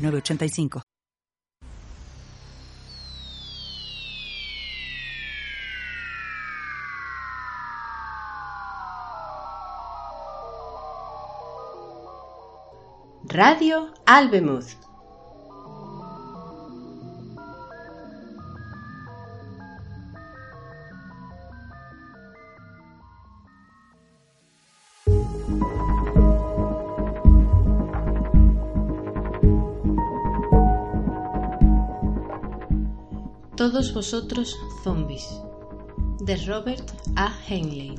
985. Radio Albemuth Todos vosotros zombies de Robert A. Heinlein.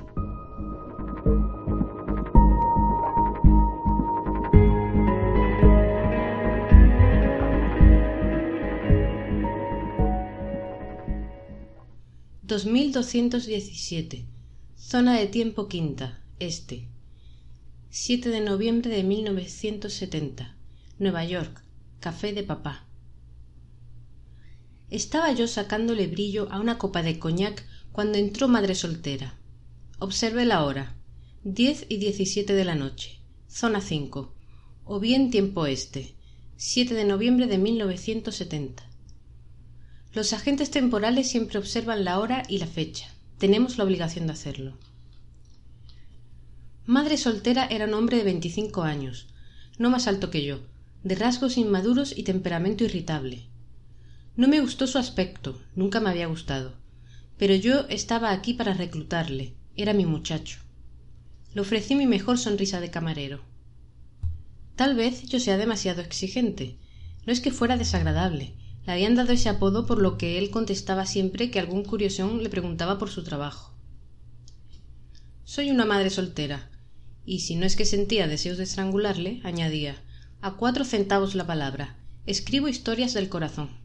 ...2217... Zona de tiempo quinta, este... ...7 de noviembre de 1970... Nueva York... Café de papá... estaba yo sacándole brillo a una copa de coñac cuando entró madre soltera. Observé la hora diez y diecisiete de la noche zona cinco o bien tiempo este de noviembre de 1970. los agentes temporales siempre observan la hora y la fecha. Tenemos la obligación de hacerlo. Madre soltera era un hombre de veinticinco años no más alto que yo de rasgos inmaduros y temperamento irritable no me gustó su aspecto nunca me había gustado. Pero yo estaba aquí para reclutarle era mi muchacho. Le ofrecí mi mejor sonrisa de camarero. Tal vez yo sea demasiado exigente. No es que fuera desagradable. Le habían dado ese apodo por lo que él contestaba siempre que algún curiosón le preguntaba por su trabajo. Soy una madre soltera y si no es que sentía deseos de estrangularle añadía a cuatro centavos la palabra. Escribo historias del corazón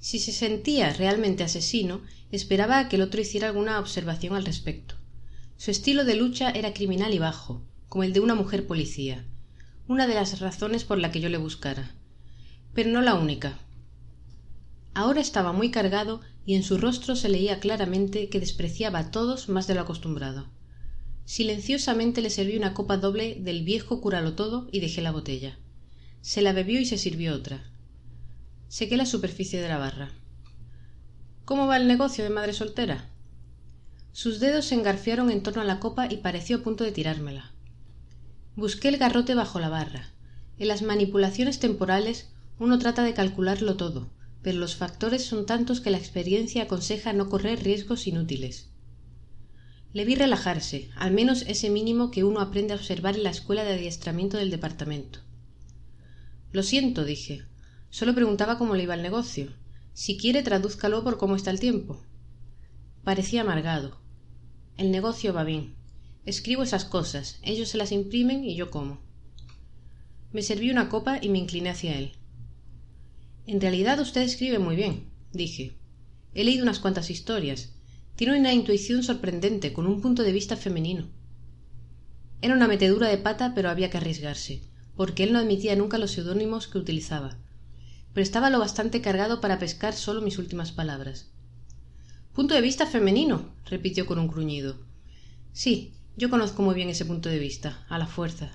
si se sentía realmente asesino esperaba que el otro hiciera alguna observación al respecto. Su estilo de lucha era criminal y bajo como el de una mujer policía una de las razones por la que yo le buscara pero no la única. Ahora estaba muy cargado y en su rostro se leía claramente que despreciaba a todos más de lo acostumbrado. Silenciosamente le serví una copa doble del viejo cúralo todo y dejé la botella. Se la bebió y se sirvió otra sequé la superficie de la barra. Cómo va el negocio de madre soltera sus dedos se engarfiaron en torno a la copa y pareció a punto de tirármela. Busqué el garrote bajo la barra. En las manipulaciones temporales uno trata de calcularlo todo pero los factores son tantos que la experiencia aconseja no correr riesgos inútiles. Le vi relajarse al menos ese mínimo que uno aprende a observar en la escuela de adiestramiento del departamento. Lo siento dije sólo preguntaba cómo le iba el negocio. Si quiere tradúzcalo por cómo está el tiempo. Parecía amargado. El negocio va bien. Escribo esas cosas. Ellos se las imprimen y yo como. Me serví una copa y me incliné hacia él. En realidad usted escribe muy bien dije. He leído unas cuantas historias. Tiene una intuición sorprendente con un punto de vista femenino. Era una metedura de pata pero había que arriesgarse porque él no admitía nunca los seudónimos que utilizaba pero estaba lo bastante cargado para pescar solo mis últimas palabras. Punto de vista femenino repitió con un gruñido. Sí yo conozco muy bien ese punto de vista a la fuerza.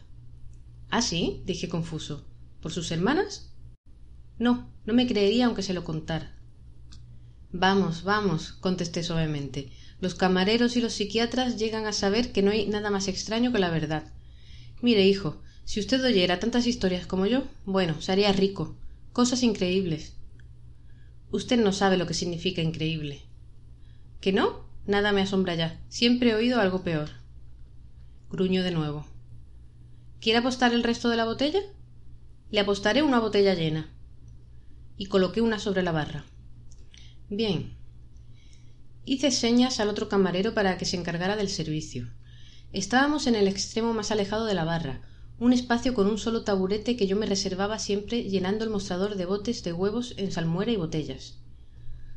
Ah sí dije confuso. Por sus hermanas no no me creería aunque se lo contara. Vamos vamos contesté suavemente. Los camareros y los psiquiatras llegan a saber que no hay nada más extraño que la verdad. Mire hijo si usted oyera tantas historias como yo bueno se haría rico cosas increíbles. Usted no sabe lo que significa increíble. Que no nada me asombra ya. Siempre he oído algo peor. Gruñó de nuevo. Quiere apostar el resto de la botella le apostaré una botella llena. Y coloqué una sobre la barra. Bien. Hice señas al otro camarero para que se encargara del servicio. Estábamos en el extremo más alejado de la barra un espacio con un solo taburete que yo me reservaba siempre llenando el mostrador de botes de huevos en salmuera y botellas.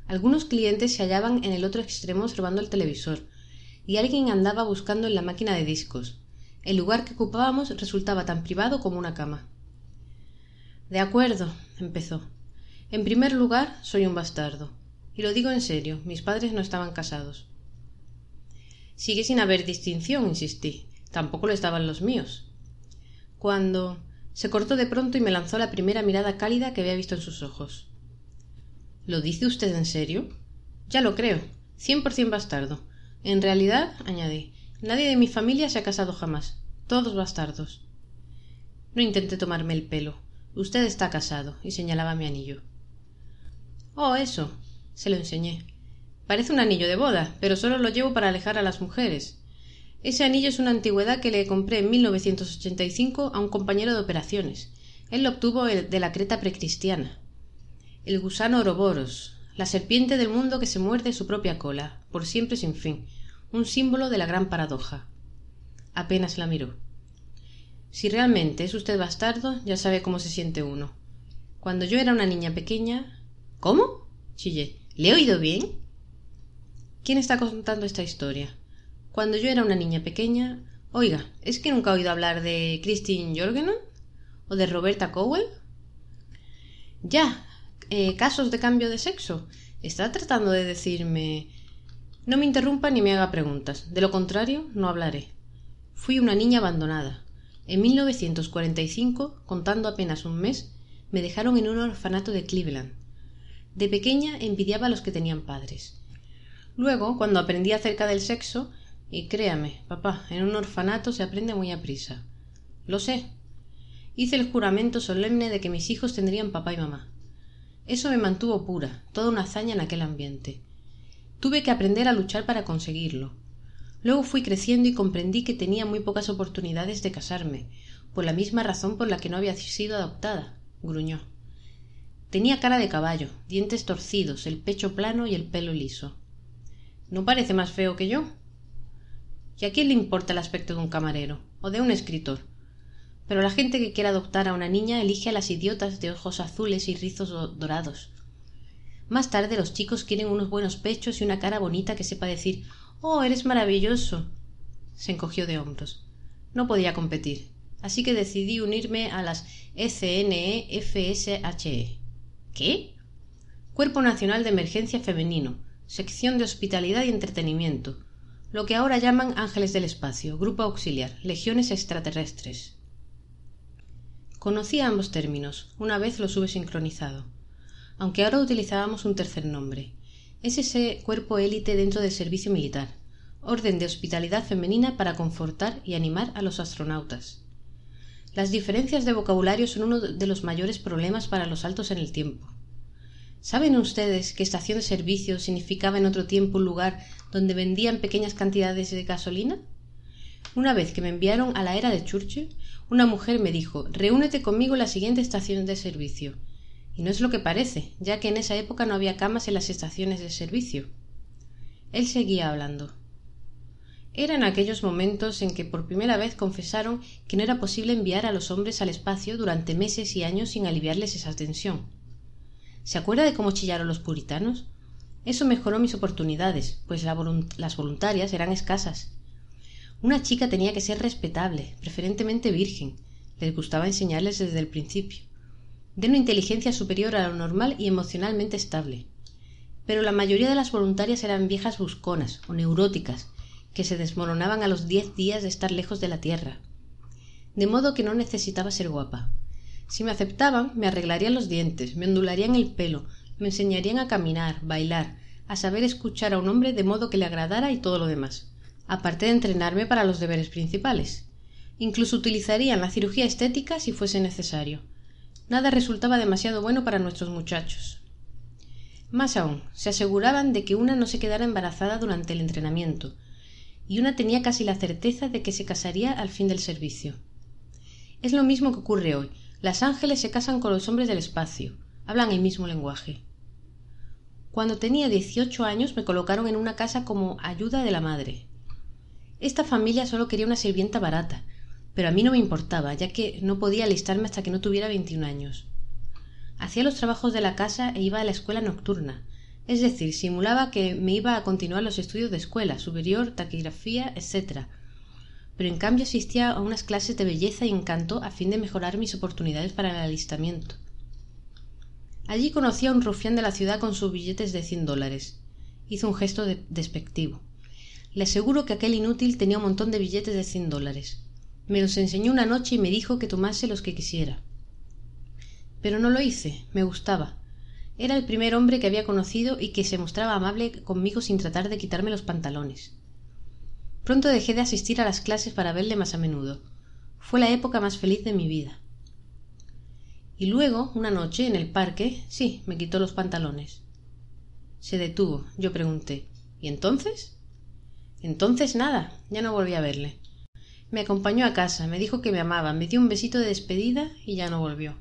Algunos clientes se hallaban en el otro extremo observando el televisor, y alguien andaba buscando en la máquina de discos. El lugar que ocupábamos resultaba tan privado como una cama. De acuerdo, empezó. En primer lugar, soy un bastardo. Y lo digo en serio, mis padres no estaban casados. Sigue sin haber distinción, insistí. Tampoco lo estaban los míos. Cuando se cortó de pronto y me lanzó la primera mirada cálida que había visto en sus ojos. ¿Lo dice usted en serio? Ya lo creo. Cien por cien bastardo. En realidad, añadí, nadie de mi familia se ha casado jamás. Todos bastardos. No intenté tomarme el pelo. Usted está casado, y señalaba mi anillo. Oh, eso. Se lo enseñé. Parece un anillo de boda, pero solo lo llevo para alejar a las mujeres. Ese anillo es una antigüedad que le compré en 1985 a un compañero de operaciones. Él lo obtuvo de la Creta precristiana. El gusano Oroboros, la serpiente del mundo que se muerde su propia cola, por siempre sin fin, un símbolo de la gran paradoja. Apenas la miró. Si realmente es usted bastardo, ya sabe cómo se siente uno. Cuando yo era una niña pequeña. ¿Cómo? chillé. ¿Le he oído bien? ¿Quién está contando esta historia? Cuando yo era una niña pequeña. Oiga, ¿es que nunca ha oído hablar de Christine Jorgensen? ¿O de Roberta Cowell? Ya. Eh, casos de cambio de sexo. ¿Está tratando de decirme. No me interrumpa ni me haga preguntas. De lo contrario, no hablaré. Fui una niña abandonada. En 1945, contando apenas un mes, me dejaron en un orfanato de Cleveland. De pequeña envidiaba a los que tenían padres. Luego, cuando aprendí acerca del sexo, y créame, papá, en un orfanato se aprende muy a prisa. Lo sé. Hice el juramento solemne de que mis hijos tendrían papá y mamá. Eso me mantuvo pura, toda una hazaña en aquel ambiente. Tuve que aprender a luchar para conseguirlo. Luego fui creciendo y comprendí que tenía muy pocas oportunidades de casarme, por la misma razón por la que no había sido adoptada, gruñó. Tenía cara de caballo, dientes torcidos, el pecho plano y el pelo liso. ¿No parece más feo que yo? ¿Y a quién le importa el aspecto de un camarero o de un escritor? Pero la gente que quiere adoptar a una niña elige a las idiotas de ojos azules y rizos dorados. Más tarde los chicos quieren unos buenos pechos y una cara bonita que sepa decir Oh, eres maravilloso. Se encogió de hombros. No podía competir, así que decidí unirme a las ECNE-FSHE. E. ¿Qué? Cuerpo Nacional de Emergencia Femenino, sección de Hospitalidad y Entretenimiento, lo que ahora llaman Ángeles del Espacio, Grupo Auxiliar, Legiones Extraterrestres. Conocía ambos términos, una vez los hube sincronizado, aunque ahora utilizábamos un tercer nombre. Es ese cuerpo élite dentro del servicio militar, orden de hospitalidad femenina para confortar y animar a los astronautas. Las diferencias de vocabulario son uno de los mayores problemas para los altos en el tiempo. ¿Saben ustedes que estación de servicio significaba en otro tiempo un lugar donde vendían pequeñas cantidades de gasolina? Una vez que me enviaron a la era de Churchill, una mujer me dijo reúnete conmigo en la siguiente estación de servicio. Y no es lo que parece, ya que en esa época no había camas en las estaciones de servicio. Él seguía hablando. Eran aquellos momentos en que por primera vez confesaron que no era posible enviar a los hombres al espacio durante meses y años sin aliviarles esa tensión. ¿Se acuerda de cómo chillaron los puritanos? Eso mejoró mis oportunidades, pues las voluntarias eran escasas. Una chica tenía que ser respetable, preferentemente virgen. Les gustaba enseñarles desde el principio. De una inteligencia superior a lo normal y emocionalmente estable. Pero la mayoría de las voluntarias eran viejas busconas o neuróticas, que se desmoronaban a los diez días de estar lejos de la tierra. De modo que no necesitaba ser guapa. Si me aceptaban, me arreglarían los dientes, me ondularían el pelo, me enseñarían a caminar, bailar, a saber escuchar a un hombre de modo que le agradara y todo lo demás, aparte de entrenarme para los deberes principales. Incluso utilizarían la cirugía estética si fuese necesario. Nada resultaba demasiado bueno para nuestros muchachos. Más aún, se aseguraban de que una no se quedara embarazada durante el entrenamiento, y una tenía casi la certeza de que se casaría al fin del servicio. Es lo mismo que ocurre hoy, las ángeles se casan con los hombres del espacio, hablan el mismo lenguaje. Cuando tenía dieciocho años me colocaron en una casa como ayuda de la madre. Esta familia solo quería una sirvienta barata, pero a mí no me importaba, ya que no podía alistarme hasta que no tuviera veintiún años. Hacía los trabajos de la casa e iba a la escuela nocturna, es decir, simulaba que me iba a continuar los estudios de escuela, superior, taquigrafía, etc. Pero en cambio asistía a unas clases de belleza y encanto a fin de mejorar mis oportunidades para el alistamiento. Allí conocí a un rufián de la ciudad con sus billetes de cien dólares. Hizo un gesto despectivo. Le aseguro que aquel inútil tenía un montón de billetes de cien dólares. Me los enseñó una noche y me dijo que tomase los que quisiera. Pero no lo hice, me gustaba. Era el primer hombre que había conocido y que se mostraba amable conmigo sin tratar de quitarme los pantalones. Pronto dejé de asistir a las clases para verle más a menudo. Fue la época más feliz de mi vida. Y luego, una noche, en el parque, sí, me quitó los pantalones. Se detuvo. Yo pregunté ¿Y entonces? Entonces nada, ya no volví a verle. Me acompañó a casa, me dijo que me amaba, me dio un besito de despedida y ya no volvió.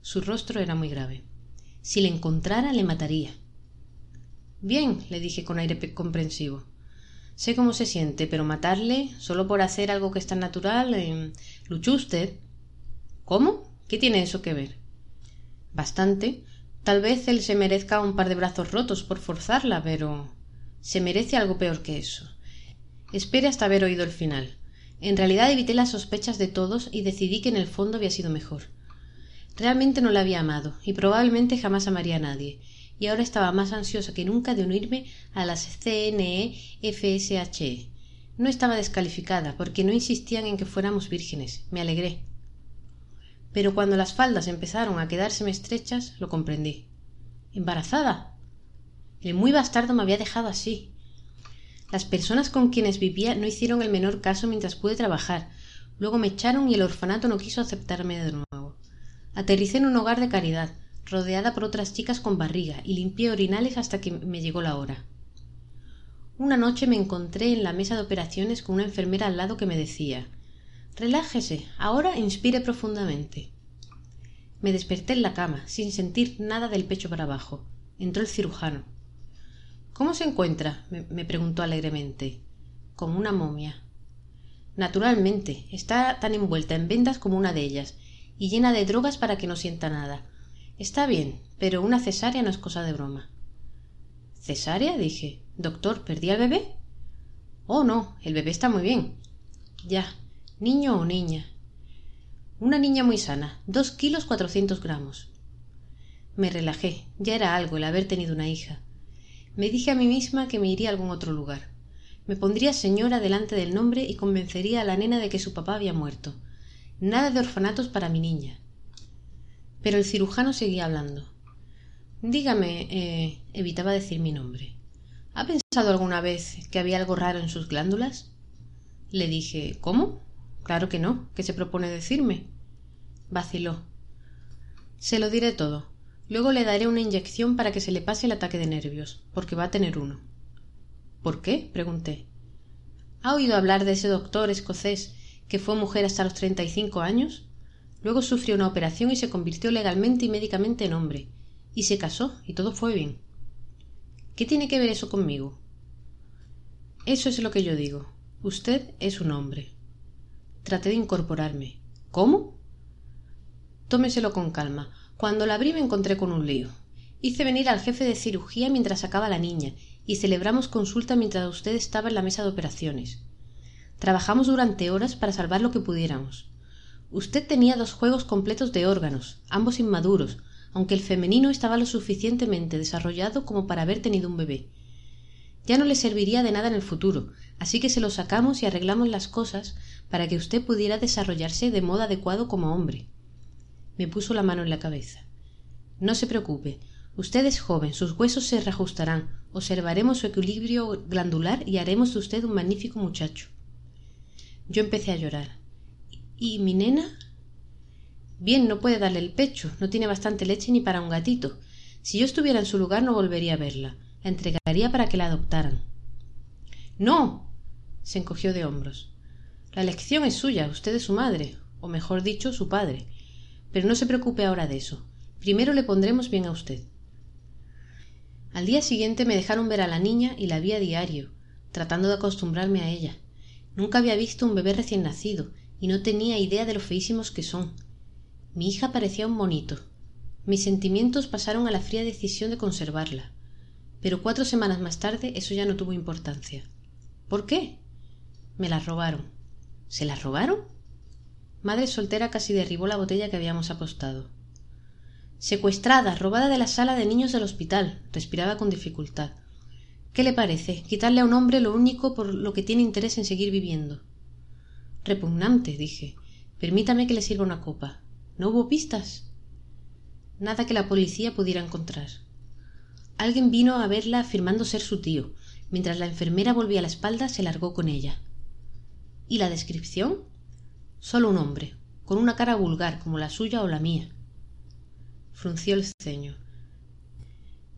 Su rostro era muy grave. Si le encontrara, le mataría. Bien, le dije con aire comprensivo. Sé cómo se siente, pero matarle, solo por hacer algo que es tan natural. Eh, luchó usted. ¿Cómo? ¿Qué tiene eso que ver? Bastante. Tal vez él se merezca un par de brazos rotos por forzarla, pero. se merece algo peor que eso. Espere hasta haber oído el final. En realidad evité las sospechas de todos y decidí que en el fondo había sido mejor. Realmente no la había amado, y probablemente jamás amaría a nadie, y ahora estaba más ansiosa que nunca de unirme a las CNE FSHE. No estaba descalificada, porque no insistían en que fuéramos vírgenes. Me alegré. Pero cuando las faldas empezaron a quedárseme estrechas, lo comprendí. ¿Embarazada? El muy bastardo me había dejado así. Las personas con quienes vivía no hicieron el menor caso mientras pude trabajar. Luego me echaron y el orfanato no quiso aceptarme de nuevo. Aterricé en un hogar de caridad, rodeada por otras chicas con barriga, y limpié orinales hasta que me llegó la hora. Una noche me encontré en la mesa de operaciones con una enfermera al lado que me decía Relájese, ahora inspire profundamente. Me desperté en la cama, sin sentir nada del pecho para abajo. Entró el cirujano. ¿Cómo se encuentra? me, preguntó alegremente. Como una momia. Naturalmente, está tan envuelta en vendas como una de ellas, y llena de drogas para que no sienta nada. Está bien, pero una cesárea no es cosa de broma. ¿Cesárea? dije. Doctor, ¿perdí al bebé? Oh, no, el bebé está muy bien. Ya. ¿Niño o niña? Una niña muy sana, dos kilos cuatrocientos gramos. Me relajé, ya era algo el haber tenido una hija. Me dije a mí misma que me iría a algún otro lugar. Me pondría señora delante del nombre y convencería a la nena de que su papá había muerto. Nada de orfanatos para mi niña. Pero el cirujano seguía hablando. Dígame, eh, evitaba decir mi nombre. ¿Ha pensado alguna vez que había algo raro en sus glándulas? Le dije, ¿cómo? Claro que no. ¿Qué se propone decirme? Vaciló. Se lo diré todo. Luego le daré una inyección para que se le pase el ataque de nervios, porque va a tener uno. ¿Por qué? pregunté. ¿Ha oído hablar de ese doctor escocés que fue mujer hasta los treinta y cinco años? Luego sufrió una operación y se convirtió legalmente y médicamente en hombre. Y se casó, y todo fue bien. ¿Qué tiene que ver eso conmigo? Eso es lo que yo digo. Usted es un hombre. Traté de incorporarme. ¿Cómo? Tómeselo con calma. Cuando la abrí me encontré con un lío. Hice venir al jefe de cirugía mientras sacaba la niña y celebramos consulta mientras usted estaba en la mesa de operaciones. Trabajamos durante horas para salvar lo que pudiéramos. Usted tenía dos juegos completos de órganos, ambos inmaduros, aunque el femenino estaba lo suficientemente desarrollado como para haber tenido un bebé. Ya no le serviría de nada en el futuro, así que se lo sacamos y arreglamos las cosas para que usted pudiera desarrollarse de modo adecuado como hombre me puso la mano en la cabeza. No se preocupe. Usted es joven, sus huesos se reajustarán, observaremos su equilibrio glandular y haremos de usted un magnífico muchacho. Yo empecé a llorar. ¿Y mi nena? Bien, no puede darle el pecho, no tiene bastante leche ni para un gatito. Si yo estuviera en su lugar no volvería a verla. La entregaría para que la adoptaran. No. se encogió de hombros. La elección es suya, usted es su madre, o mejor dicho, su padre. Pero no se preocupe ahora de eso. Primero le pondremos bien a usted. Al día siguiente me dejaron ver a la niña y la vi a diario, tratando de acostumbrarme a ella. Nunca había visto un bebé recién nacido, y no tenía idea de lo feísimos que son. Mi hija parecía un monito. Mis sentimientos pasaron a la fría decisión de conservarla. Pero cuatro semanas más tarde eso ya no tuvo importancia. ¿Por qué? Me la robaron. ¿Se la robaron? Madre soltera casi derribó la botella que habíamos apostado. Secuestrada, robada de la sala de niños del hospital. Respiraba con dificultad. ¿Qué le parece? Quitarle a un hombre lo único por lo que tiene interés en seguir viviendo. Repugnante, dije. Permítame que le sirva una copa. ¿No hubo pistas? Nada que la policía pudiera encontrar. Alguien vino a verla afirmando ser su tío. Mientras la enfermera volvía la espalda, se largó con ella. ¿Y la descripción? Solo un hombre, con una cara vulgar como la suya o la mía. Frunció el ceño.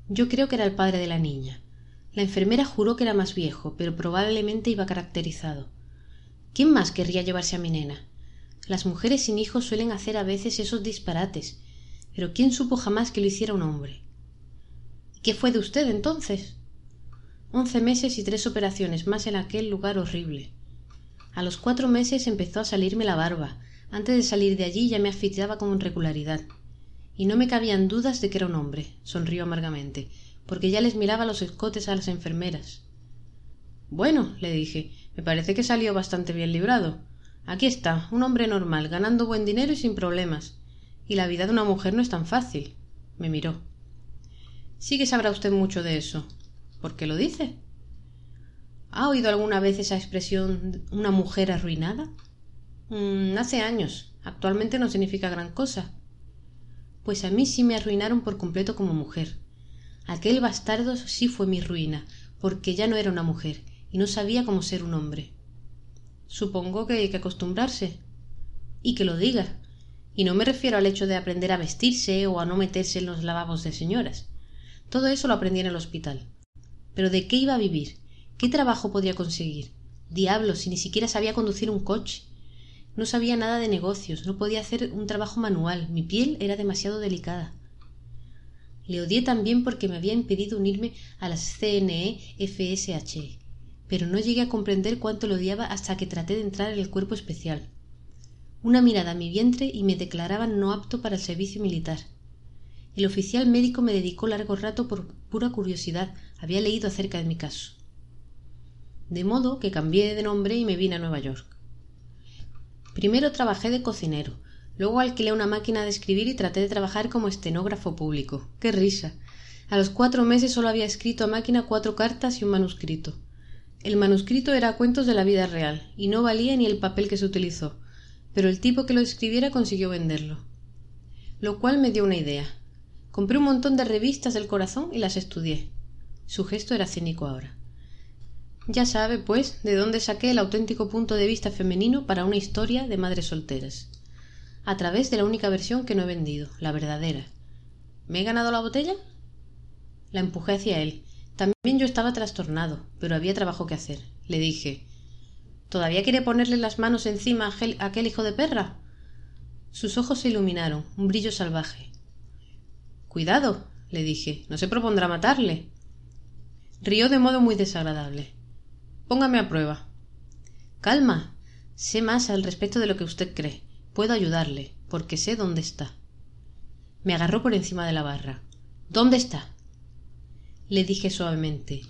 Yo creo que era el padre de la niña. La enfermera juró que era más viejo, pero probablemente iba caracterizado. ¿Quién más querría llevarse a mi nena? Las mujeres sin hijos suelen hacer a veces esos disparates, pero ¿quién supo jamás que lo hiciera un hombre? ¿Y qué fue de usted entonces? Once meses y tres operaciones más en aquel lugar horrible. A los cuatro meses empezó a salirme la barba. Antes de salir de allí ya me asfixiaba con regularidad. Y no me cabían dudas de que era un hombre, sonrió amargamente, porque ya les miraba los escotes a las enfermeras. Bueno, le dije, me parece que salió bastante bien librado. Aquí está, un hombre normal, ganando buen dinero y sin problemas. Y la vida de una mujer no es tan fácil. Me miró. Sí que sabrá usted mucho de eso. ¿Por qué lo dice? ¿Ha oído alguna vez esa expresión una mujer arruinada? Mm, hace años. Actualmente no significa gran cosa. Pues a mí sí me arruinaron por completo como mujer. Aquel bastardo sí fue mi ruina, porque ya no era una mujer y no sabía cómo ser un hombre. Supongo que hay que acostumbrarse. Y que lo diga. Y no me refiero al hecho de aprender a vestirse o a no meterse en los lavabos de señoras. Todo eso lo aprendí en el hospital. Pero ¿de qué iba a vivir? ¿Qué trabajo podía conseguir? Diablo, si ni siquiera sabía conducir un coche. No sabía nada de negocios, no podía hacer un trabajo manual, mi piel era demasiado delicada. Le odié también porque me había impedido unirme a las CNE pero no llegué a comprender cuánto lo odiaba hasta que traté de entrar en el cuerpo especial. Una mirada a mi vientre y me declaraban no apto para el servicio militar. El oficial médico me dedicó largo rato por pura curiosidad, había leído acerca de mi caso de modo que cambié de nombre y me vine a Nueva York. Primero trabajé de cocinero, luego alquilé una máquina de escribir y traté de trabajar como estenógrafo público. ¡Qué risa! A los cuatro meses solo había escrito a máquina cuatro cartas y un manuscrito. El manuscrito era cuentos de la vida real, y no valía ni el papel que se utilizó, pero el tipo que lo escribiera consiguió venderlo. Lo cual me dio una idea. Compré un montón de revistas del corazón y las estudié. Su gesto era cínico ahora. Ya sabe, pues, de dónde saqué el auténtico punto de vista femenino para una historia de madres solteras. A través de la única versión que no he vendido, la verdadera. ¿Me he ganado la botella? La empujé hacia él. También yo estaba trastornado, pero había trabajo que hacer. Le dije ¿Todavía quiere ponerle las manos encima a aquel hijo de perra? Sus ojos se iluminaron, un brillo salvaje. Cuidado, le dije, no se propondrá matarle. Rió de modo muy desagradable. Póngame a prueba. Calma. Sé más al respecto de lo que usted cree. Puedo ayudarle, porque sé dónde está. Me agarró por encima de la barra. ¿Dónde está? Le dije suavemente.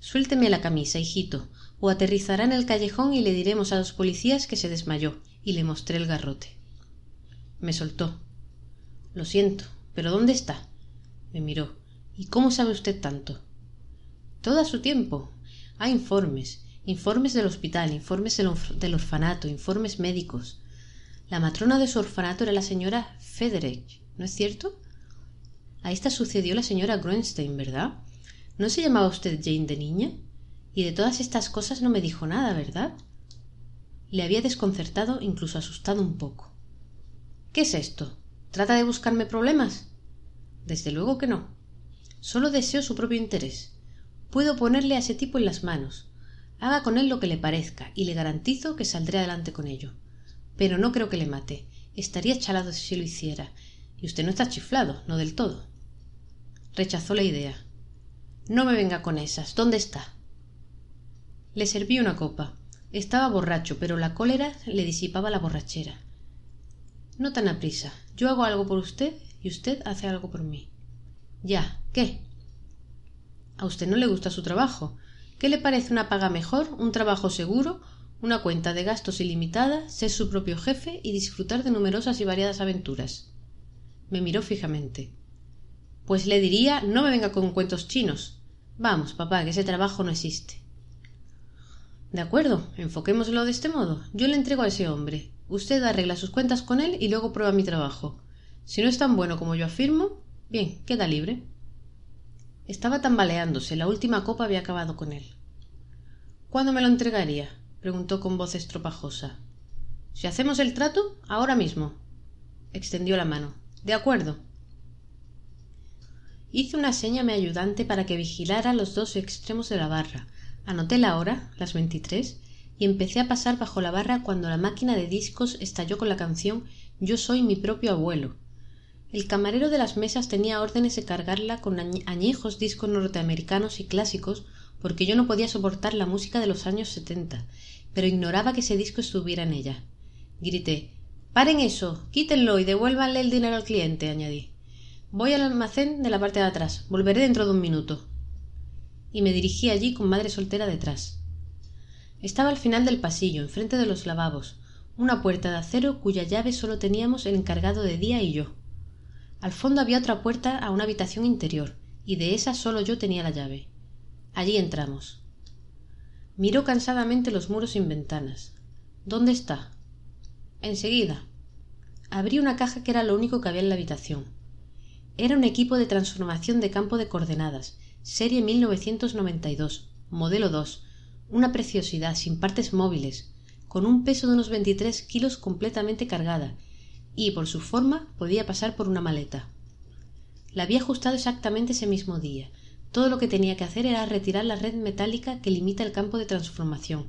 Suélteme la camisa, hijito, o aterrizará en el callejón y le diremos a los policías que se desmayó, y le mostré el garrote. Me soltó. Lo siento, pero ¿dónde está? Me miró. ¿Y cómo sabe usted tanto? Todo a su tiempo. Hay informes informes del hospital, informes del, orfanato, informes médicos. La matrona de su orfanato era la señora Federich, ¿no es cierto? A esta sucedió la señora Groenstein, ¿verdad? ¿No se llamaba usted Jane de niña? Y de todas estas cosas no me dijo nada, ¿verdad? Le había desconcertado, incluso asustado un poco. ¿Qué es esto? ¿Trata de buscarme problemas? Desde luego que no. Solo deseo su propio interés. Puedo ponerle a ese tipo en las manos, haga con él lo que le parezca y le garantizo que saldré adelante con ello pero no creo que le mate estaría chalado si lo hiciera y usted no está chiflado no del todo rechazó la idea no me venga con esas dónde está le serví una copa Estaba borracho, pero la cólera le disipaba la borrachera. No tan aprisa. Yo hago algo por usted y usted hace algo por mí. Ya. ¿Qué? A usted no le gusta su trabajo. ¿Qué le parece una paga mejor, un trabajo seguro, una cuenta de gastos ilimitada, ser su propio jefe y disfrutar de numerosas y variadas aventuras? Me miró fijamente. Pues le diría no me venga con cuentos chinos. Vamos, papá, que ese trabajo no existe. De acuerdo, enfoquémoslo de este modo. Yo le entrego a ese hombre. Usted arregla sus cuentas con él y luego prueba mi trabajo. Si no es tan bueno como yo afirmo, bien, queda libre. Estaba tambaleándose. La última copa había acabado con él. ¿Cuándo me lo entregaría? preguntó con voz estropajosa. Si hacemos el trato, ahora mismo. Extendió la mano. De acuerdo. Hice una seña a mi ayudante para que vigilara los dos extremos de la barra. Anoté la hora, las veintitrés, y empecé a pasar bajo la barra cuando la máquina de discos estalló con la canción Yo soy mi propio abuelo. El camarero de las mesas tenía órdenes de cargarla con añejos discos norteamericanos y clásicos porque yo no podía soportar la música de los años setenta, pero ignoraba que ese disco estuviera en ella. Grité Paren eso. Quítenlo y devuélvanle el dinero al cliente, añadí. Voy al almacén de la parte de atrás. Volveré dentro de un minuto. Y me dirigí allí con madre soltera detrás. Estaba al final del pasillo, enfrente de los lavabos, una puerta de acero cuya llave solo teníamos el encargado de día y yo. Al fondo había otra puerta a una habitación interior, y de esa solo yo tenía la llave. Allí entramos. Miró cansadamente los muros sin ventanas. ¿Dónde está? Enseguida. Abrí una caja que era lo único que había en la habitación. Era un equipo de transformación de campo de coordenadas, serie 1992, modelo 2, una preciosidad sin partes móviles, con un peso de unos 23 kilos completamente cargada, y por su forma podía pasar por una maleta. La había ajustado exactamente ese mismo día. Todo lo que tenía que hacer era retirar la red metálica que limita el campo de transformación,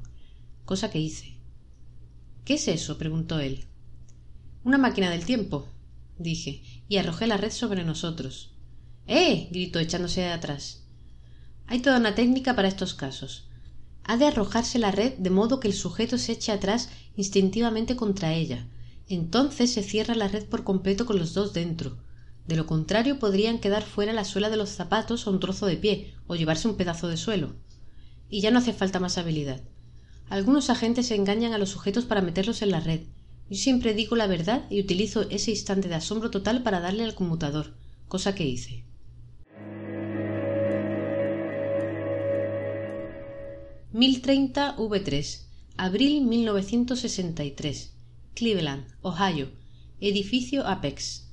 cosa que hice. ¿Qué es eso? preguntó él. Una máquina del tiempo, dije, y arrojé la red sobre nosotros. ¡Eh! gritó echándose de atrás. Hay toda una técnica para estos casos ha de arrojarse la red de modo que el sujeto se eche atrás instintivamente contra ella. Entonces se cierra la red por completo con los dos dentro. De lo contrario podrían quedar fuera la suela de los zapatos o un trozo de pie, o llevarse un pedazo de suelo. Y ya no hace falta más habilidad. Algunos agentes engañan a los sujetos para meterlos en la red. Yo siempre digo la verdad y utilizo ese instante de asombro total para darle al conmutador, cosa que hice. 1030 V3, abril 1963, Cleveland, Ohio, edificio Apex.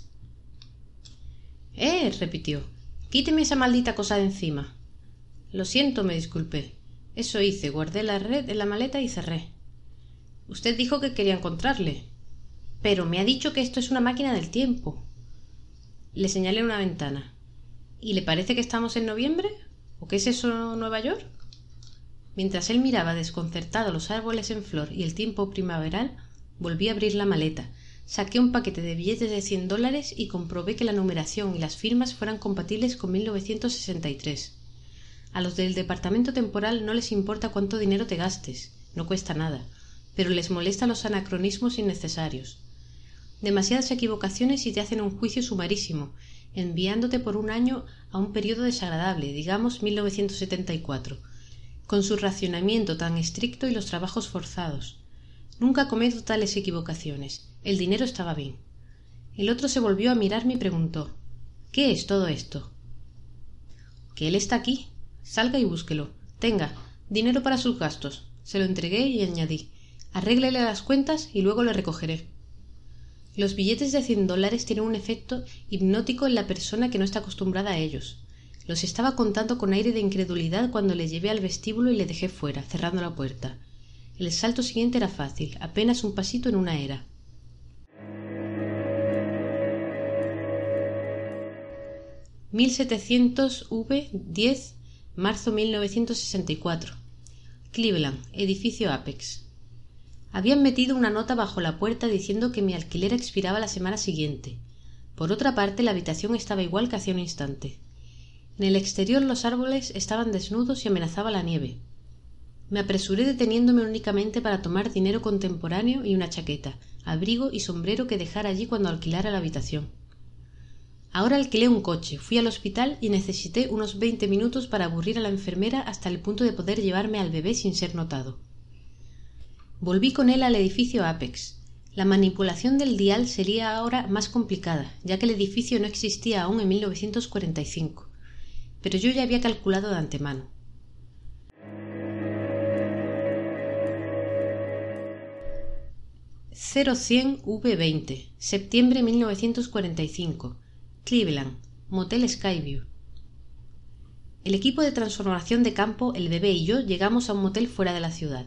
Eh, repitió. Quíteme esa maldita cosa de encima. Lo siento, me disculpé. Eso hice, guardé la red en la maleta y cerré. Usted dijo que quería encontrarle. Pero me ha dicho que esto es una máquina del tiempo. Le señalé una ventana. ¿Y le parece que estamos en noviembre? ¿O qué es eso Nueva York? Mientras él miraba desconcertado los árboles en flor y el tiempo primaveral, volví a abrir la maleta, saqué un paquete de billetes de cien dólares y comprobé que la numeración y las firmas fueran compatibles con 1963. A los del departamento temporal no les importa cuánto dinero te gastes, no cuesta nada, pero les molesta los anacronismos innecesarios. Demasiadas equivocaciones y te hacen un juicio sumarísimo, enviándote por un año a un periodo desagradable, digamos 1974 con su racionamiento tan estricto y los trabajos forzados. Nunca cometo tales equivocaciones. El dinero estaba bien. El otro se volvió a mirarme y preguntó ¿Qué es todo esto? Que él está aquí. Salga y búsquelo. Tenga, dinero para sus gastos. Se lo entregué y añadí Arréglele las cuentas y luego le recogeré. Los billetes de cien dólares tienen un efecto hipnótico en la persona que no está acostumbrada a ellos. Los estaba contando con aire de incredulidad cuando le llevé al vestíbulo y le dejé fuera, cerrando la puerta. El salto siguiente era fácil, apenas un pasito en una era. «1700 V 10 marzo 1964 Cleveland, edificio Apex. Habían metido una nota bajo la puerta diciendo que mi alquiler expiraba la semana siguiente. Por otra parte, la habitación estaba igual que hacía un instante. En el exterior los árboles estaban desnudos y amenazaba la nieve. Me apresuré deteniéndome únicamente para tomar dinero contemporáneo y una chaqueta, abrigo y sombrero que dejara allí cuando alquilara la habitación. Ahora alquilé un coche, fui al hospital y necesité unos veinte minutos para aburrir a la enfermera hasta el punto de poder llevarme al bebé sin ser notado. Volví con él al edificio Apex. La manipulación del dial sería ahora más complicada, ya que el edificio no existía aún en 1945. Pero yo ya había calculado de antemano. 0100 V20, septiembre 1945, Cleveland, Motel Skyview. El equipo de transformación de campo, el bebé y yo llegamos a un motel fuera de la ciudad.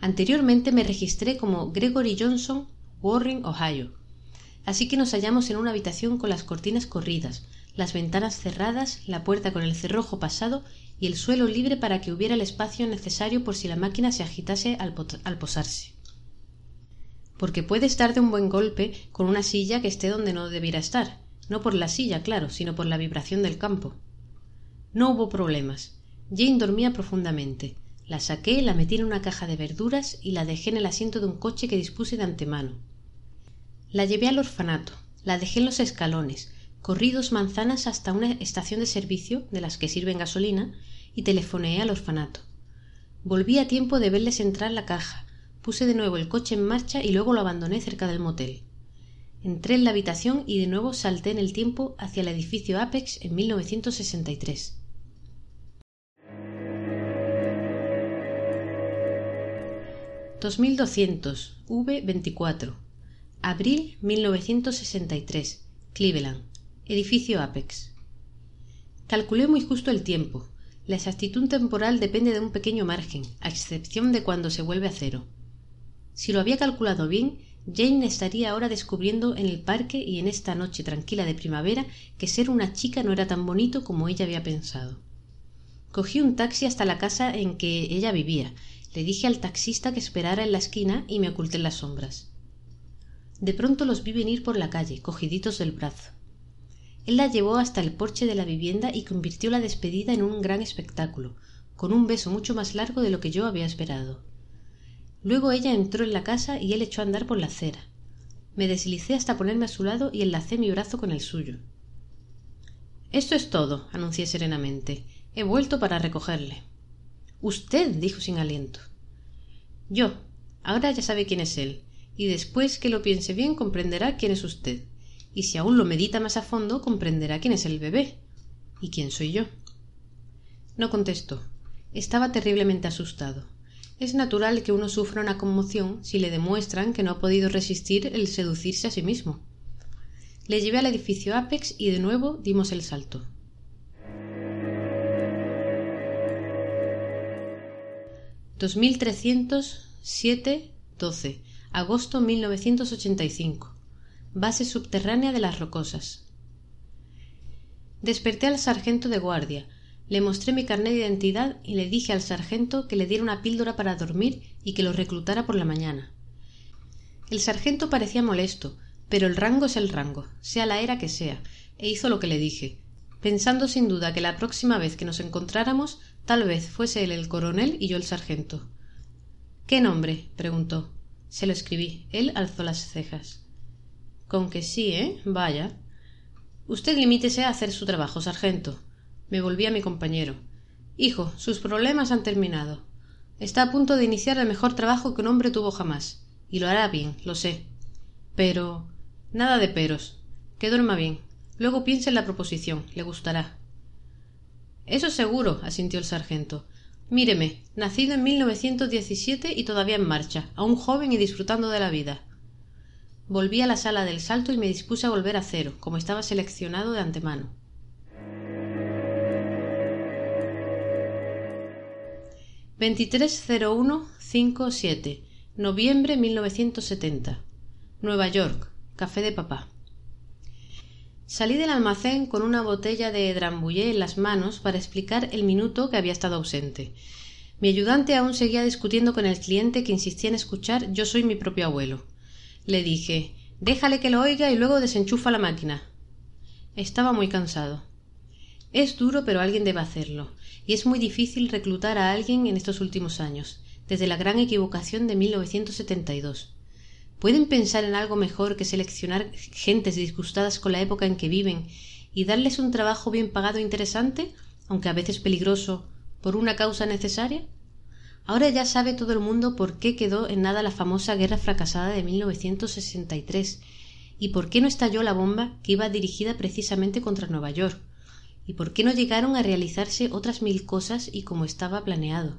Anteriormente me registré como Gregory Johnson, Warren, Ohio. Así que nos hallamos en una habitación con las cortinas corridas, las ventanas cerradas, la puerta con el cerrojo pasado y el suelo libre para que hubiera el espacio necesario por si la máquina se agitase al, al posarse porque puedes darte un buen golpe con una silla que esté donde no debiera estar, no por la silla, claro, sino por la vibración del campo. No hubo problemas. Jane dormía profundamente. La saqué, la metí en una caja de verduras y la dejé en el asiento de un coche que dispuse de antemano. La llevé al orfanato, la dejé en los escalones, corrí dos manzanas hasta una estación de servicio de las que sirven gasolina y telefoneé al orfanato. Volví a tiempo de verles entrar la caja, Puse de nuevo el coche en marcha y luego lo abandoné cerca del motel. Entré en la habitación y de nuevo salté en el tiempo hacia el edificio Apex en 1963. «2200 V24 Abril 1963 Cleveland Edificio Apex Calculé muy justo el tiempo. La exactitud temporal depende de un pequeño margen, a excepción de cuando se vuelve a cero. Si lo había calculado bien, Jane estaría ahora descubriendo en el parque y en esta noche tranquila de primavera que ser una chica no era tan bonito como ella había pensado. Cogí un taxi hasta la casa en que ella vivía. Le dije al taxista que esperara en la esquina y me oculté en las sombras. De pronto los vi venir por la calle, cogiditos del brazo. Él la llevó hasta el porche de la vivienda y convirtió la despedida en un gran espectáculo, con un beso mucho más largo de lo que yo había esperado. Luego ella entró en la casa y él echó a andar por la acera. Me deslicé hasta ponerme a su lado y enlacé mi brazo con el suyo. Esto es todo, anuncié serenamente. He vuelto para recogerle. Usted, dijo sin aliento. Yo. Ahora ya sabe quién es él, y después que lo piense bien comprenderá quién es usted, y si aún lo medita más a fondo comprenderá quién es el bebé y quién soy yo. No contestó. Estaba terriblemente asustado. Es natural que uno sufra una conmoción si le demuestran que no ha podido resistir el seducirse a sí mismo. Le llevé al edificio Apex y de nuevo dimos el salto. 12 agosto 1985 base subterránea de las rocosas desperté al sargento de guardia le mostré mi carnet de identidad y le dije al sargento que le diera una píldora para dormir y que lo reclutara por la mañana. El sargento parecía molesto, pero el rango es el rango, sea la era que sea, e hizo lo que le dije, pensando sin duda que la próxima vez que nos encontráramos tal vez fuese él el coronel y yo el sargento. ¿Qué nombre? preguntó. Se lo escribí. Él alzó las cejas. Con que sí, ¿eh? Vaya. Usted limítese a hacer su trabajo, sargento. Me volví a mi compañero. Hijo, sus problemas han terminado. Está a punto de iniciar el mejor trabajo que un hombre tuvo jamás. Y lo hará bien, lo sé. Pero. nada de peros. Que duerma bien. Luego piense en la proposición. Le gustará. Eso seguro, asintió el sargento. Míreme, nacido en 1917 y todavía en marcha, aún joven y disfrutando de la vida. Volví a la sala del salto y me dispuse a volver a cero, como estaba seleccionado de antemano. 230157 noviembre 1970 Nueva York café de papá salí del almacén con una botella de drambullé en las manos para explicar el minuto que había estado ausente. Mi ayudante aún seguía discutiendo con el cliente que insistía en escuchar yo soy mi propio abuelo le dije déjale que lo oiga y luego desenchufa la máquina estaba muy cansado. Es duro, pero alguien debe hacerlo, y es muy difícil reclutar a alguien en estos últimos años, desde la gran equivocación de 1972. ¿Pueden pensar en algo mejor que seleccionar gentes disgustadas con la época en que viven y darles un trabajo bien pagado e interesante, aunque a veces peligroso, por una causa necesaria? Ahora ya sabe todo el mundo por qué quedó en nada la famosa guerra fracasada de 1963 y por qué no estalló la bomba que iba dirigida precisamente contra Nueva York y por qué no llegaron a realizarse otras mil cosas y como estaba planeado.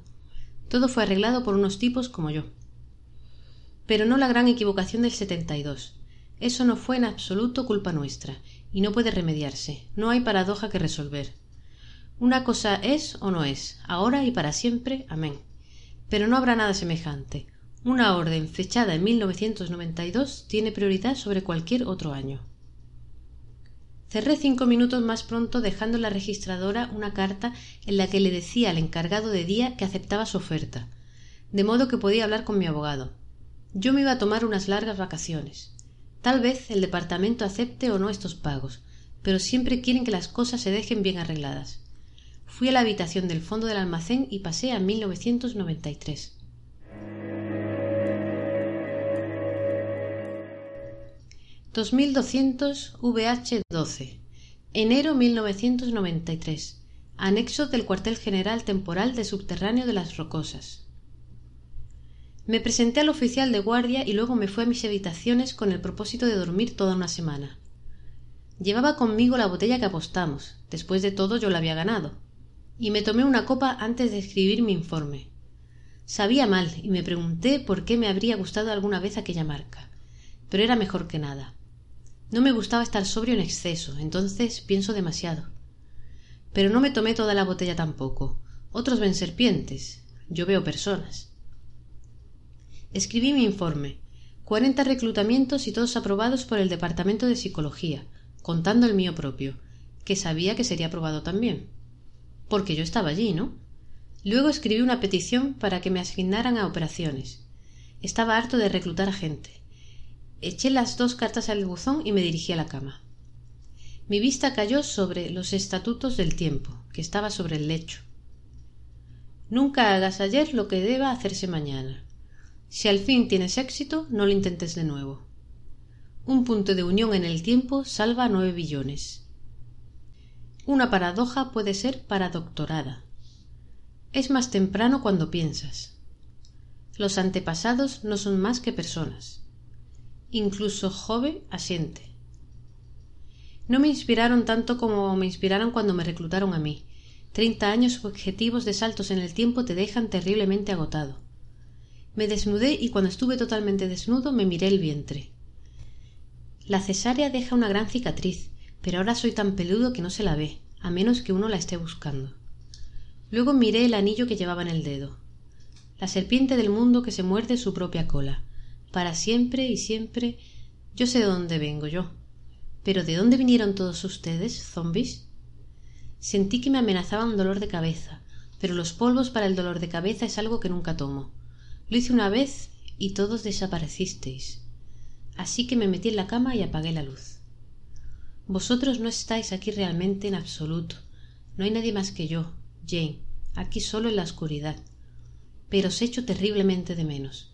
Todo fue arreglado por unos tipos como yo. Pero no la gran equivocación del 72. Eso no fue en absoluto culpa nuestra, y no puede remediarse. No hay paradoja que resolver. Una cosa es o no es, ahora y para siempre. Amén. Pero no habrá nada semejante. Una orden fechada en 1992 tiene prioridad sobre cualquier otro año. Cerré cinco minutos más pronto dejando la registradora una carta en la que le decía al encargado de día que aceptaba su oferta, de modo que podía hablar con mi abogado. Yo me iba a tomar unas largas vacaciones. Tal vez el departamento acepte o no estos pagos, pero siempre quieren que las cosas se dejen bien arregladas. Fui a la habitación del fondo del almacén y pasé a 1993. «2200 VH12. Enero 1993. Anexo del cuartel general temporal de subterráneo de las Rocosas. Me presenté al oficial de guardia y luego me fui a mis habitaciones con el propósito de dormir toda una semana. Llevaba conmigo la botella que apostamos. Después de todo yo la había ganado y me tomé una copa antes de escribir mi informe. Sabía mal y me pregunté por qué me habría gustado alguna vez aquella marca. Pero era mejor que nada. No me gustaba estar sobrio en exceso, entonces pienso demasiado. Pero no me tomé toda la botella tampoco. Otros ven serpientes. Yo veo personas. Escribí mi informe. Cuarenta reclutamientos y todos aprobados por el Departamento de Psicología, contando el mío propio, que sabía que sería aprobado también porque yo estaba allí, ¿no? Luego escribí una petición para que me asignaran a operaciones. Estaba harto de reclutar a gente. Eché las dos cartas al buzón y me dirigí a la cama. Mi vista cayó sobre los estatutos del tiempo, que estaba sobre el lecho. Nunca hagas ayer lo que deba hacerse mañana. Si al fin tienes éxito, no lo intentes de nuevo. Un punto de unión en el tiempo salva nueve billones. Una paradoja puede ser paradoctorada. Es más temprano cuando piensas. Los antepasados no son más que personas. Incluso Jove asiente. No me inspiraron tanto como me inspiraron cuando me reclutaron a mí. Treinta años objetivos de saltos en el tiempo te dejan terriblemente agotado. Me desnudé y cuando estuve totalmente desnudo me miré el vientre. La cesárea deja una gran cicatriz, pero ahora soy tan peludo que no se la ve, a menos que uno la esté buscando. Luego miré el anillo que llevaba en el dedo. La serpiente del mundo que se muerde su propia cola. Para siempre y siempre. Yo sé de dónde vengo yo. Pero ¿de dónde vinieron todos ustedes, zombies? Sentí que me amenazaba un dolor de cabeza, pero los polvos para el dolor de cabeza es algo que nunca tomo. Lo hice una vez y todos desaparecisteis. Así que me metí en la cama y apagué la luz. Vosotros no estáis aquí realmente en absoluto. No hay nadie más que yo, Jane, aquí solo en la oscuridad. Pero os echo terriblemente de menos.